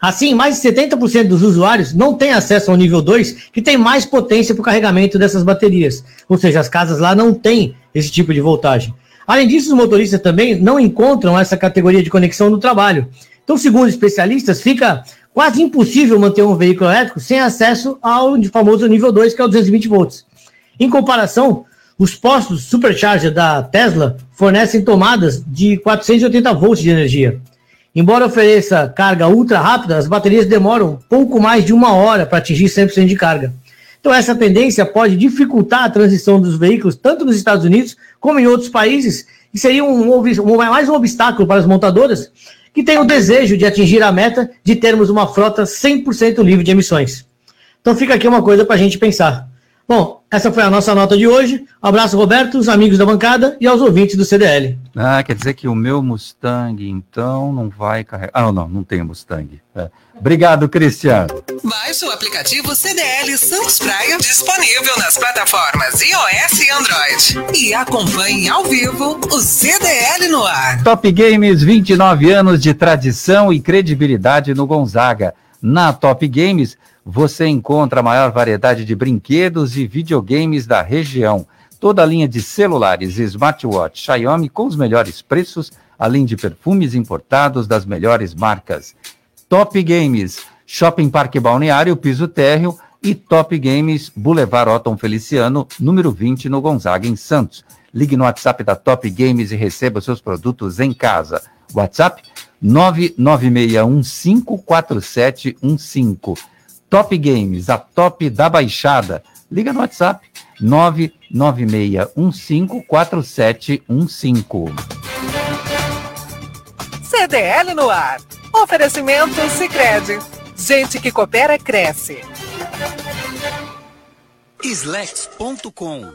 Assim, mais de 70% dos usuários não têm acesso ao nível 2, que tem mais potência para o carregamento dessas baterias. Ou seja, as casas lá não têm esse tipo de voltagem. Além disso, os motoristas também não encontram essa categoria de conexão no trabalho. Então, segundo especialistas, fica quase impossível manter um veículo elétrico sem acesso ao famoso nível 2, que é o 220 volts. Em comparação, os postos supercharger da Tesla fornecem tomadas de 480 volts de energia. Embora ofereça carga ultra rápida, as baterias demoram pouco mais de uma hora para atingir 100% de carga. Então, essa tendência pode dificultar a transição dos veículos, tanto nos Estados Unidos como em outros países, e seria um, um, mais um obstáculo para as montadoras que têm o desejo de atingir a meta de termos uma frota 100% livre de emissões. Então, fica aqui uma coisa para a gente pensar. Bom, essa foi a nossa nota de hoje. Um abraço, Roberto, os amigos da bancada e aos ouvintes do CDL. Ah, quer dizer que o meu Mustang, então, não vai carregar. Ah, não, não tem Mustang. É. Obrigado, Cristiano. Baixe o aplicativo CDL Santos Praia, disponível nas plataformas iOS e Android. E acompanhe ao vivo o CDL no ar. Top Games, 29 anos de tradição e credibilidade no Gonzaga. Na Top Games, você encontra a maior variedade de brinquedos e videogames da região. Toda a linha de celulares e smartwatch Xiaomi com os melhores preços, além de perfumes importados das melhores marcas. Top Games, Shopping Parque Balneário, piso térreo e Top Games, Boulevard Otton Feliciano, número 20, no Gonzaga, em Santos. Ligue no WhatsApp da Top Games e receba seus produtos em casa. WhatsApp 996154715. Top Games, a top da baixada. Liga no WhatsApp 996154715. CDL no ar. Oferecimento Sicredi. Gente que coopera cresce. Slex.com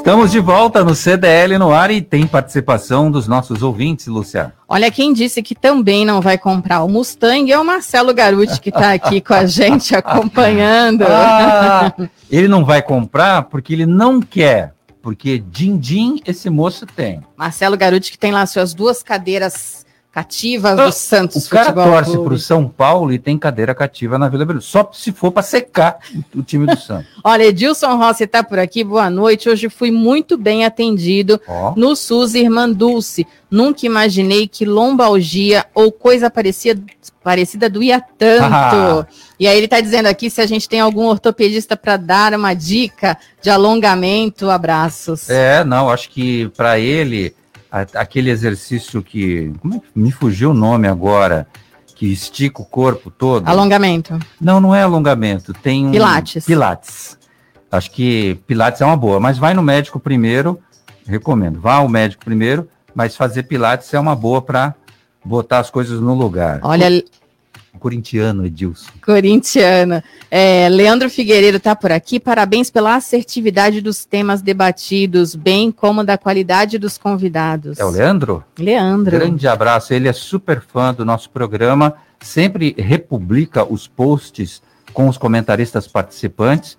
Estamos de volta no CDL no ar e tem participação dos nossos ouvintes, Luciano. Olha, quem disse que também não vai comprar o Mustang é o Marcelo Garuti, que está aqui com a gente acompanhando. Ah, ele não vai comprar porque ele não quer, porque din-din esse moço tem. Marcelo Garuti, que tem lá suas duas cadeiras cativas do Santos O cara Futebol torce para o São Paulo e tem cadeira cativa na Vila Belmiro, só se for para secar o time do Santos. Olha, Edilson Rossi está por aqui, boa noite. Hoje fui muito bem atendido oh. no SUS Irmã Dulce. Nunca imaginei que lombalgia ou coisa parecida, parecida doía tanto. E aí ele está dizendo aqui se a gente tem algum ortopedista para dar uma dica de alongamento. Abraços. É, não, acho que para ele aquele exercício que. Como é que me fugiu o nome agora? Que estica o corpo todo. Alongamento. Não, não é alongamento. Tem um. Pilates. Pilates. Acho que Pilates é uma boa, mas vai no médico primeiro. Recomendo. Vá ao médico primeiro, mas fazer Pilates é uma boa para botar as coisas no lugar. Olha, Corintiano, Edilson. Corintiano. É, Leandro Figueiredo está por aqui. Parabéns pela assertividade dos temas debatidos, bem como da qualidade dos convidados. É o Leandro? Leandro. Grande abraço. Ele é super fã do nosso programa. Sempre republica os posts com os comentaristas participantes.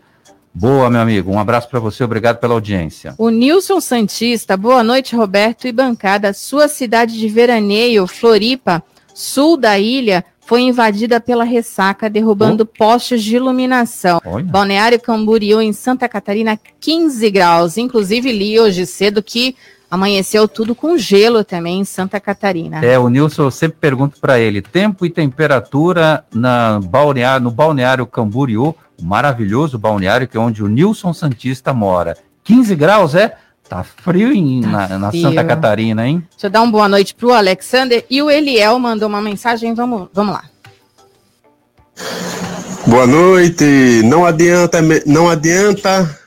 Boa, meu amigo. Um abraço para você. Obrigado pela audiência. O Nilson Santista. Boa noite, Roberto e bancada. Sua cidade de veraneio, Floripa, sul da ilha foi invadida pela ressaca, derrubando oh. postes de iluminação. Olha. Balneário Camboriú, em Santa Catarina, 15 graus. Inclusive, li hoje cedo que amanheceu tudo com gelo também em Santa Catarina. É, o Nilson, eu sempre pergunto para ele, tempo e temperatura na balneário, no Balneário Camboriú, o maravilhoso balneário que é onde o Nilson Santista mora. 15 graus, é? Tá frio em, tá na, na Santa Catarina, hein? Deixa eu dar uma boa noite pro Alexander. E o Eliel mandou uma mensagem, vamos, vamos lá. Boa noite. Não adianta, não adianta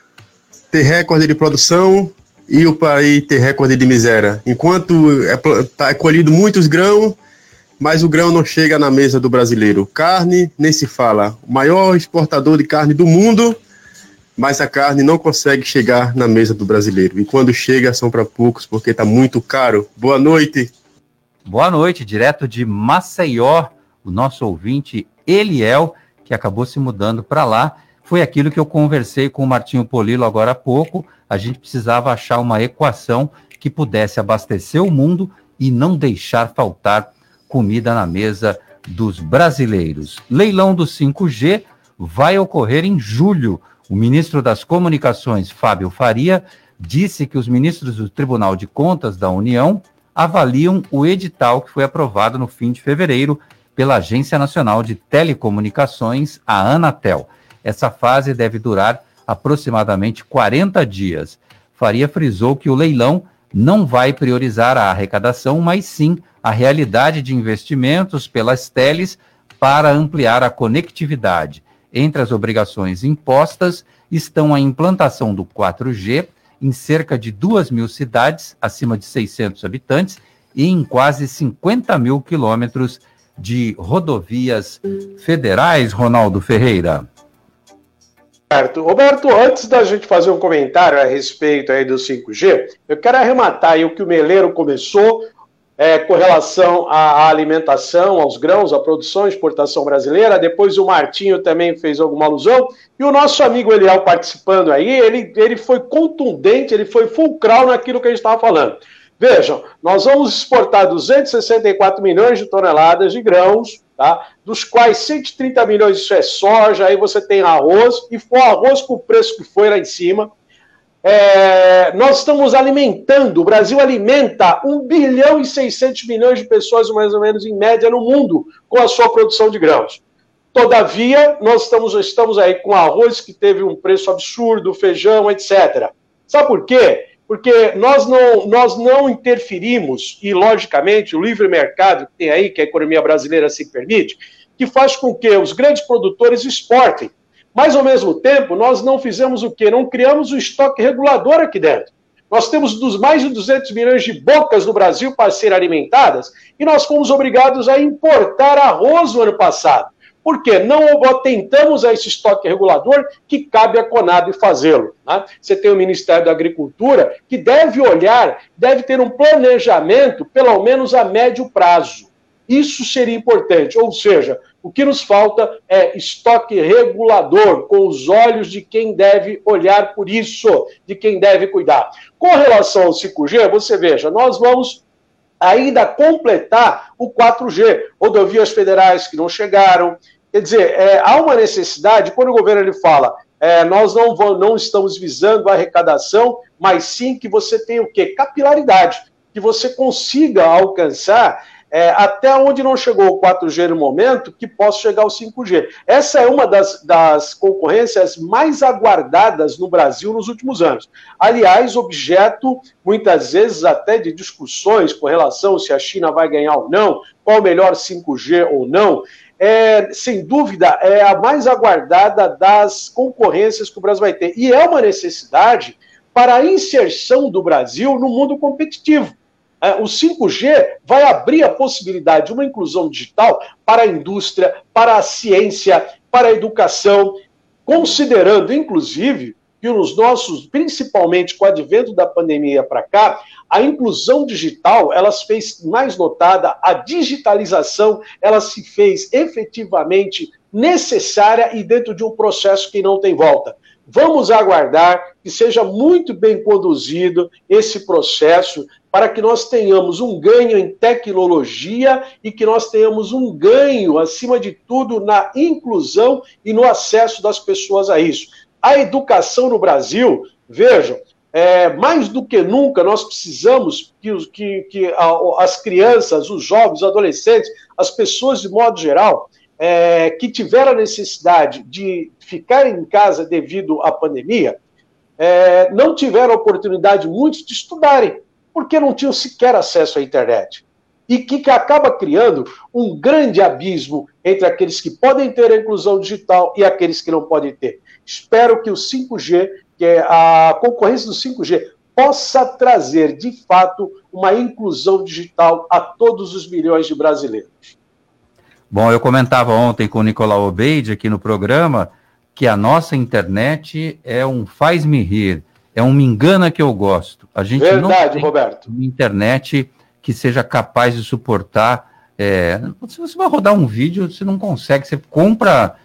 ter recorde de produção e o país ter recorde de miséria. Enquanto é, tá, é colhido muitos grãos, mas o grão não chega na mesa do brasileiro. Carne, nem se fala. O maior exportador de carne do mundo mas a carne não consegue chegar na mesa do brasileiro. E quando chega, são para poucos, porque está muito caro. Boa noite. Boa noite, direto de Maceió, o nosso ouvinte Eliel, que acabou se mudando para lá. Foi aquilo que eu conversei com o Martinho Polilo agora há pouco. A gente precisava achar uma equação que pudesse abastecer o mundo e não deixar faltar comida na mesa dos brasileiros. Leilão do 5G vai ocorrer em julho. O ministro das Comunicações, Fábio Faria, disse que os ministros do Tribunal de Contas da União avaliam o edital que foi aprovado no fim de fevereiro pela Agência Nacional de Telecomunicações, a Anatel. Essa fase deve durar aproximadamente 40 dias. Faria frisou que o leilão não vai priorizar a arrecadação, mas sim a realidade de investimentos pelas teles para ampliar a conectividade. Entre as obrigações impostas estão a implantação do 4G em cerca de 2 mil cidades, acima de 600 habitantes, e em quase 50 mil quilômetros de rodovias federais, Ronaldo Ferreira. Certo. Roberto, antes da gente fazer um comentário a respeito aí do 5G, eu quero arrematar aí o que o Meleiro começou, é, com relação à alimentação, aos grãos, à produção e exportação brasileira. Depois o Martinho também fez alguma alusão. E o nosso amigo Eliel participando aí, ele, ele foi contundente, ele foi fulcral naquilo que a gente estava falando. Vejam, nós vamos exportar 264 milhões de toneladas de grãos tá? dos quais 130 milhões isso é soja, aí você tem arroz, e for arroz com o preço que foi lá em cima. É, nós estamos alimentando, o Brasil alimenta 1 bilhão e 600 milhões de pessoas, mais ou menos, em média, no mundo, com a sua produção de grãos. Todavia, nós estamos, estamos aí com arroz que teve um preço absurdo, feijão, etc. Sabe por quê? Porque nós não, nós não interferimos, e logicamente o livre mercado que tem aí, que a economia brasileira se permite, que faz com que os grandes produtores exportem. Mas, ao mesmo tempo, nós não fizemos o quê? Não criamos o estoque regulador aqui dentro. Nós temos dos mais de 200 milhões de bocas no Brasil para serem alimentadas e nós fomos obrigados a importar arroz no ano passado. Por quê? Não atentamos a esse estoque regulador que cabe à Conab fazê-lo. Né? Você tem o Ministério da Agricultura que deve olhar, deve ter um planejamento, pelo menos a médio prazo. Isso seria importante, ou seja, o que nos falta é estoque regulador, com os olhos de quem deve olhar por isso, de quem deve cuidar. Com relação ao 5G, você veja, nós vamos ainda completar o 4G, rodovias federais que não chegaram, Quer dizer, é, há uma necessidade, quando o governo ele fala, é, nós não, não estamos visando a arrecadação, mas sim que você tenha o quê? Capilaridade, que você consiga alcançar é, até onde não chegou o 4G no momento, que possa chegar ao 5G. Essa é uma das, das concorrências mais aguardadas no Brasil nos últimos anos. Aliás, objeto, muitas vezes, até de discussões com relação se a China vai ganhar ou não, qual o melhor 5G ou não é, sem dúvida, é a mais aguardada das concorrências que o Brasil vai ter. E é uma necessidade para a inserção do Brasil no mundo competitivo. É, o 5G vai abrir a possibilidade de uma inclusão digital para a indústria, para a ciência, para a educação, considerando, inclusive, que os nossos, principalmente com o advento da pandemia para cá, a inclusão digital, ela se fez mais notada, a digitalização, ela se fez efetivamente necessária e dentro de um processo que não tem volta. Vamos aguardar que seja muito bem conduzido esse processo para que nós tenhamos um ganho em tecnologia e que nós tenhamos um ganho, acima de tudo, na inclusão e no acesso das pessoas a isso. A educação no Brasil, vejam, é, mais do que nunca, nós precisamos que, que, que a, as crianças, os jovens, os adolescentes, as pessoas de modo geral, é, que tiveram a necessidade de ficar em casa devido à pandemia, é, não tiveram a oportunidade, muitos, de estudarem, porque não tinham sequer acesso à internet. E que, que acaba criando um grande abismo entre aqueles que podem ter a inclusão digital e aqueles que não podem ter. Espero que o 5G que a concorrência do 5G possa trazer, de fato, uma inclusão digital a todos os milhões de brasileiros. Bom, eu comentava ontem com o Nicolau Obeide aqui no programa que a nossa internet é um faz-me rir, é um me engana que eu gosto. A gente Verdade, não tem Roberto. uma internet que seja capaz de suportar. É, se você vai rodar um vídeo, você não consegue, você compra.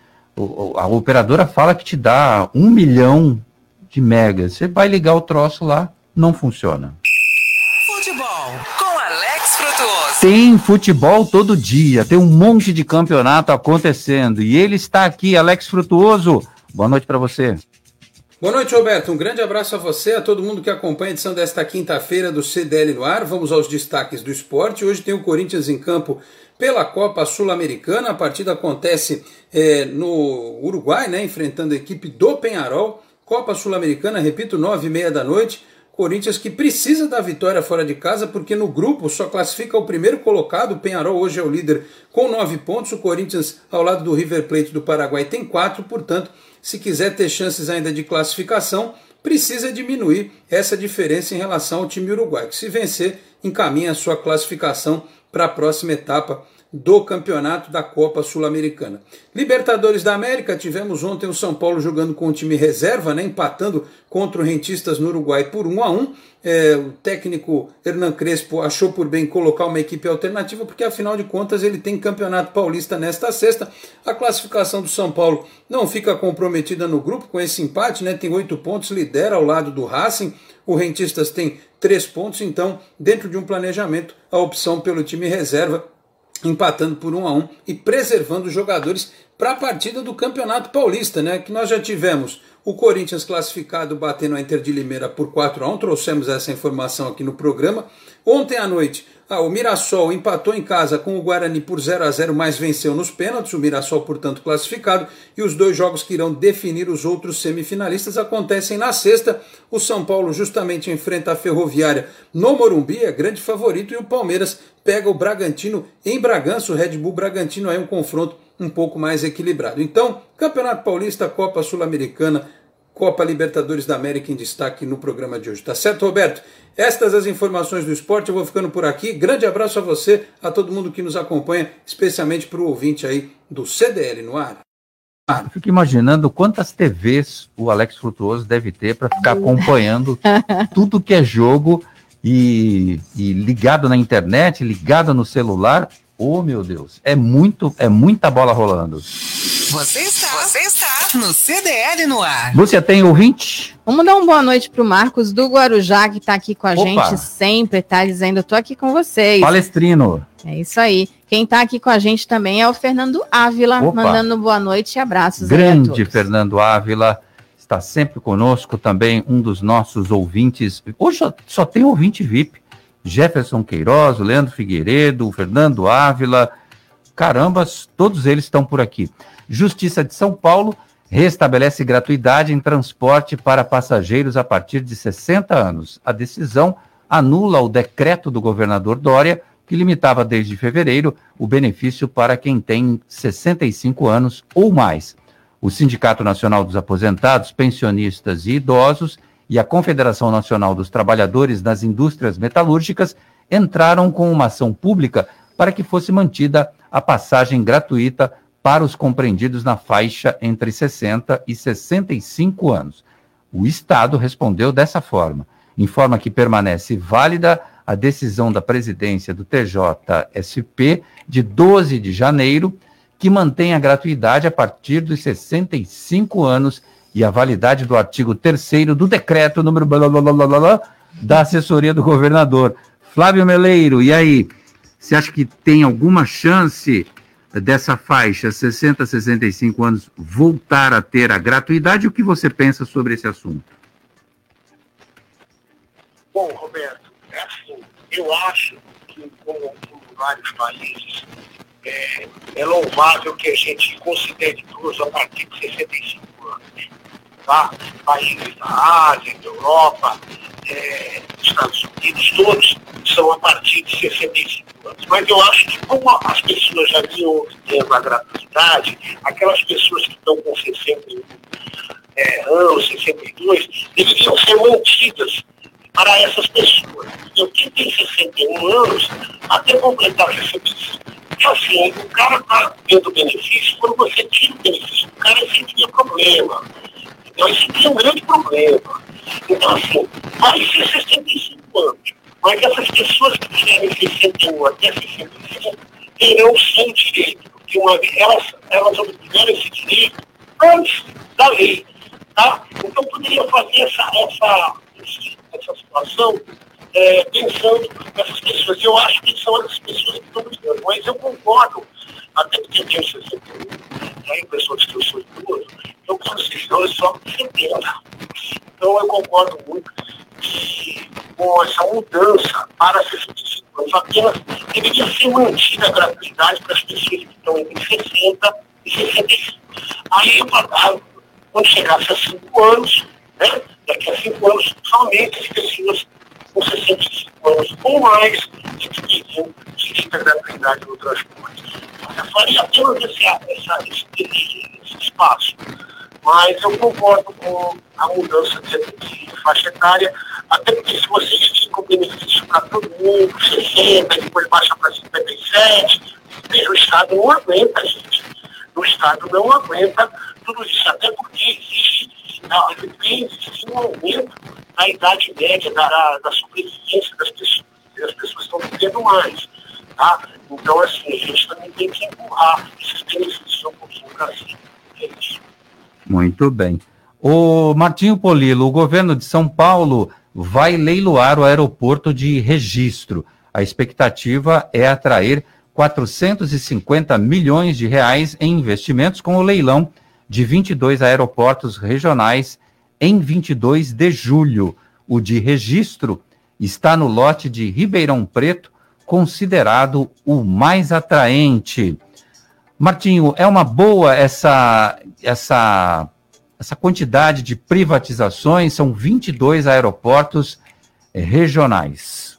A operadora fala que te dá um milhão de megas. Você vai ligar o troço lá, não funciona. Futebol com Alex Frutuoso. Tem futebol todo dia, tem um monte de campeonato acontecendo e ele está aqui, Alex Frutuoso. Boa noite para você. Boa noite, Roberto. Um grande abraço a você, a todo mundo que acompanha a edição desta quinta-feira do CDL no ar. Vamos aos destaques do esporte. Hoje tem o Corinthians em campo pela Copa Sul-Americana. A partida acontece é, no Uruguai, né, enfrentando a equipe do Penharol. Copa Sul-Americana, repito, nove e meia da noite. Corinthians que precisa da vitória fora de casa, porque no grupo só classifica o primeiro colocado. O Penharol hoje é o líder com nove pontos. O Corinthians, ao lado do River Plate do Paraguai, tem quatro. Portanto, se quiser ter chances ainda de classificação, precisa diminuir essa diferença em relação ao time uruguaio, que se vencer, encaminha a sua classificação para a próxima etapa do campeonato da Copa Sul-Americana. Libertadores da América, tivemos ontem o São Paulo jogando com o time reserva, né, empatando contra o Rentistas no Uruguai por 1 a 1 é, O técnico Hernan Crespo achou por bem colocar uma equipe alternativa, porque afinal de contas ele tem campeonato paulista nesta sexta. A classificação do São Paulo não fica comprometida no grupo com esse empate, né, tem oito pontos, lidera ao lado do Racing. O Rentistas tem três pontos, então, dentro de um planejamento, a opção pelo time reserva empatando por 1 a 1 e preservando os jogadores para a partida do Campeonato Paulista, né? Que nós já tivemos o Corinthians classificado batendo a Inter de Limeira por 4 a 1 trouxemos essa informação aqui no programa. Ontem à noite, ah, o Mirassol empatou em casa com o Guarani por 0 a 0 mas venceu nos pênaltis. O Mirassol, portanto, classificado. E os dois jogos que irão definir os outros semifinalistas acontecem na sexta. O São Paulo justamente enfrenta a Ferroviária no Morumbi, é grande favorito, e o Palmeiras pega o Bragantino em Bragança. O Red Bull Bragantino é um confronto um pouco mais equilibrado. Então, Campeonato Paulista, Copa Sul-Americana, Copa Libertadores da América em destaque no programa de hoje. Tá certo, Roberto? Estas as informações do esporte, eu vou ficando por aqui. Grande abraço a você, a todo mundo que nos acompanha, especialmente para o ouvinte aí do CDL no ar. Ah, fico imaginando quantas TVs o Alex Frutuoso deve ter para ficar acompanhando tudo que é jogo e, e ligado na internet, ligado no celular. Oh, meu Deus, é muito, é muita bola rolando. Você está, você está no CDL no ar. Lúcia, tem ouvinte? Vamos dar uma boa noite para o Marcos do Guarujá, que está aqui com a Opa. gente sempre, está dizendo, estou aqui com vocês. Palestrino. É isso aí. Quem está aqui com a gente também é o Fernando Ávila, Opa. mandando boa noite e abraços. Grande Fernando Ávila, está sempre conosco também, um dos nossos ouvintes. Hoje só, só tem ouvinte VIP. Jefferson Queiroz, Leandro Figueiredo, Fernando Ávila, carambas, todos eles estão por aqui. Justiça de São Paulo restabelece gratuidade em transporte para passageiros a partir de 60 anos. A decisão anula o decreto do governador Dória, que limitava desde fevereiro o benefício para quem tem 65 anos ou mais. O Sindicato Nacional dos Aposentados, Pensionistas e Idosos e a Confederação Nacional dos Trabalhadores das Indústrias Metalúrgicas entraram com uma ação pública para que fosse mantida a passagem gratuita para os compreendidos na faixa entre 60 e 65 anos. O Estado respondeu dessa forma: informa que permanece válida a decisão da presidência do TJSP de 12 de janeiro, que mantém a gratuidade a partir dos 65 anos e a validade do artigo 3 do decreto número blá, blá, blá, da assessoria do governador. Flávio Meleiro, e aí? Você acha que tem alguma chance dessa faixa 60 a 65 anos voltar a ter a gratuidade? O que você pensa sobre esse assunto? Bom, Roberto, é assim, eu acho que, como em vários países, é, é louvável que a gente considere todos a partir de 65 anos tá? países da Ásia, da Europa, é, Estados Unidos, todos são a partir de 65 anos. Mas eu acho que como as pessoas já vinham tendo a gratuidade, aquelas pessoas que estão com 61 é, anos, 62, deveriam ser mantidas para essas pessoas. Eu tem 61 anos, até completar 65. Porque assim, o cara está tendo benefício, quando você tira o benefício do cara, você tinha problema. Então isso aqui é um grande problema. Então, assim, vai ser 65 anos. Mas essas pessoas que tiverem 61 até 65 terão sim direito, porque uma elas, elas obtiveram esse direito antes da lei. Tá? Então poderia fazer essa, essa, essa situação é, pensando nessas pessoas. Eu acho que são essas pessoas que estão brigando, mas eu concordo, até porque eu tenho 61, tem pessoas que eu sou idoso, eu considero só 70. Então eu concordo muito que com essa mudança para 65 anos apenas deveria ser mantida a gratuidade para as pessoas que estão entre 60 e 65. Aí, quando chegasse a 5 anos, né, daqui a 5 anos, somente as pessoas com 65 anos ou mais que direito à gratuidade no transporte. Eu faria apenas esse, esse, esse espaço mas eu concordo com a mudança de, de faixa etária, até porque se você estica o benefício para todo mundo, 60, depois baixa para 57, o Estado não aguenta, gente. O Estado não aguenta tudo isso, até porque existe, existe um aumento na idade média da, da sobrevivência das pessoas, as pessoas estão vivendo mais. Tá? Então, assim, a gente também tem que empurrar esses benefícios um pouquinho para cima. É isso. Muito bem. O Martinho Polilo, o governo de São Paulo vai leiloar o aeroporto de registro. A expectativa é atrair 450 milhões de reais em investimentos com o leilão de 22 aeroportos regionais em 22 de julho. O de registro está no lote de Ribeirão Preto, considerado o mais atraente. Martinho, é uma boa essa essa essa quantidade de privatizações, são 22 aeroportos eh, regionais.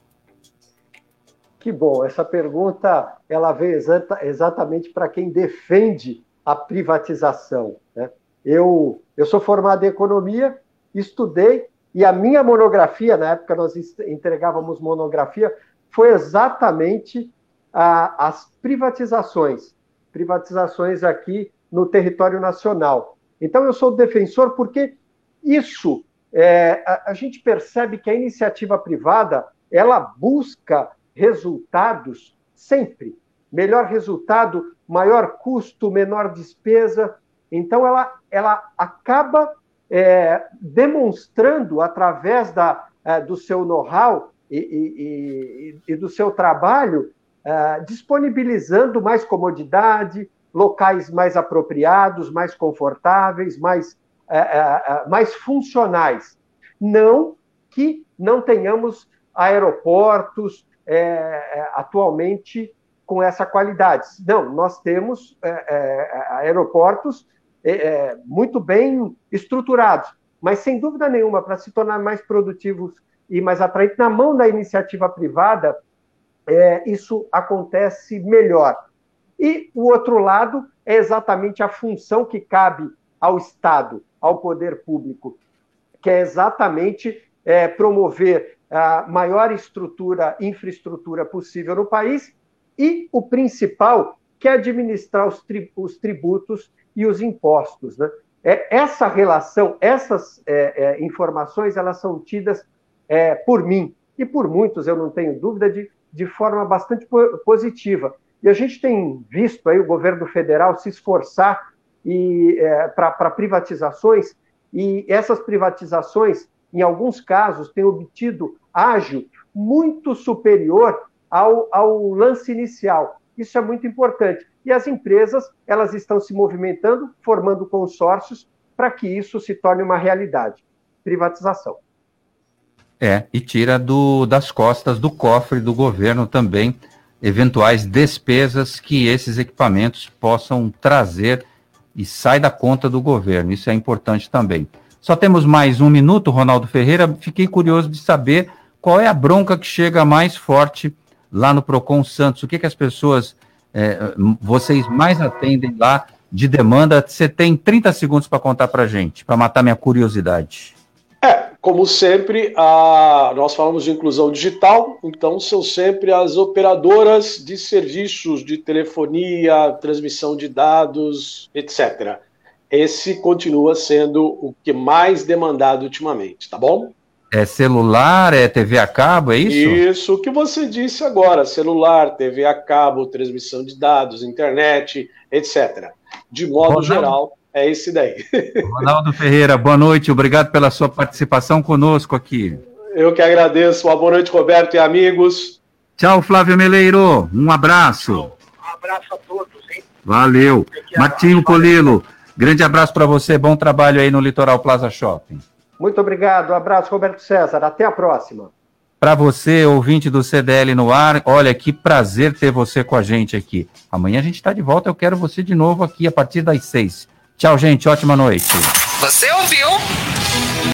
Que bom, essa pergunta ela veio exata, exatamente para quem defende a privatização. Né? Eu, eu sou formado em economia, estudei, e a minha monografia, na época nós entregávamos monografia, foi exatamente a, as privatizações, privatizações aqui no território nacional. Então eu sou defensor porque isso, é, a, a gente percebe que a iniciativa privada, ela busca resultados sempre. Melhor resultado, maior custo, menor despesa. Então, ela, ela acaba é, demonstrando, através da, é, do seu know-how e, e, e, e, do seu trabalho, é, disponibilizando mais comodidade, locais mais apropriados, mais confortáveis, mais, é, é, é, mais funcionais. Não que não tenhamos aeroportos, atualmente com essa qualidade. Não, nós temos é, é aeroportos é, é, muito bem estruturados, mas sem dúvida nenhuma, para se tornar mais produtivos e mais atraentes, na mão da iniciativa privada, isso acontece melhor. E o outro lado é exatamente a função que cabe ao Estado, ao poder público, que é exatamente promover a maior estrutura, infraestrutura possível no país, e o principal, que é administrar os, tri, os tributos e os impostos. Né? É, essa relação, essas é, é, informações, elas são tidas é, por mim e por muitos, eu não tenho dúvida, de, de forma bastante positiva. E a gente tem visto aí o governo federal se esforçar é, para privatizações, e essas privatizações, em alguns casos, têm obtido ágil muito superior ao, ao lance inicial. Isso é muito importante. E as empresas, elas estão se movimentando, formando consórcios para que isso se torne uma realidade. Privatização. É, e tira do, das costas do cofre do governo também eventuais despesas que esses equipamentos possam trazer e sai da conta do governo. Isso é importante também. Só temos mais um minuto, Ronaldo Ferreira. Fiquei curioso de saber qual é a bronca que chega mais forte lá no Procon Santos? O que, que as pessoas, é, vocês mais atendem lá de demanda? Você tem 30 segundos para contar para gente, para matar minha curiosidade. É, como sempre, a, nós falamos de inclusão digital, então são sempre as operadoras de serviços de telefonia, transmissão de dados, etc. Esse continua sendo o que mais demandado ultimamente, tá bom? É celular, é TV a cabo, é isso? Isso que você disse agora: celular, TV a cabo, transmissão de dados, internet, etc. De modo Ronaldo. geral, é esse daí. Ronaldo Ferreira, boa noite, obrigado pela sua participação conosco aqui. Eu que agradeço. Uma boa noite, Roberto e amigos. Tchau, Flávio Meleiro. Um abraço. Um abraço a todos, hein? Valeu. Martinho Polilo, grande abraço para você. Bom trabalho aí no Litoral Plaza Shopping. Muito obrigado. Um abraço, Roberto César. Até a próxima. Para você, ouvinte do CDL no ar, olha que prazer ter você com a gente aqui. Amanhã a gente está de volta. Eu quero você de novo aqui a partir das seis. Tchau, gente. Ótima noite. Você ouviu?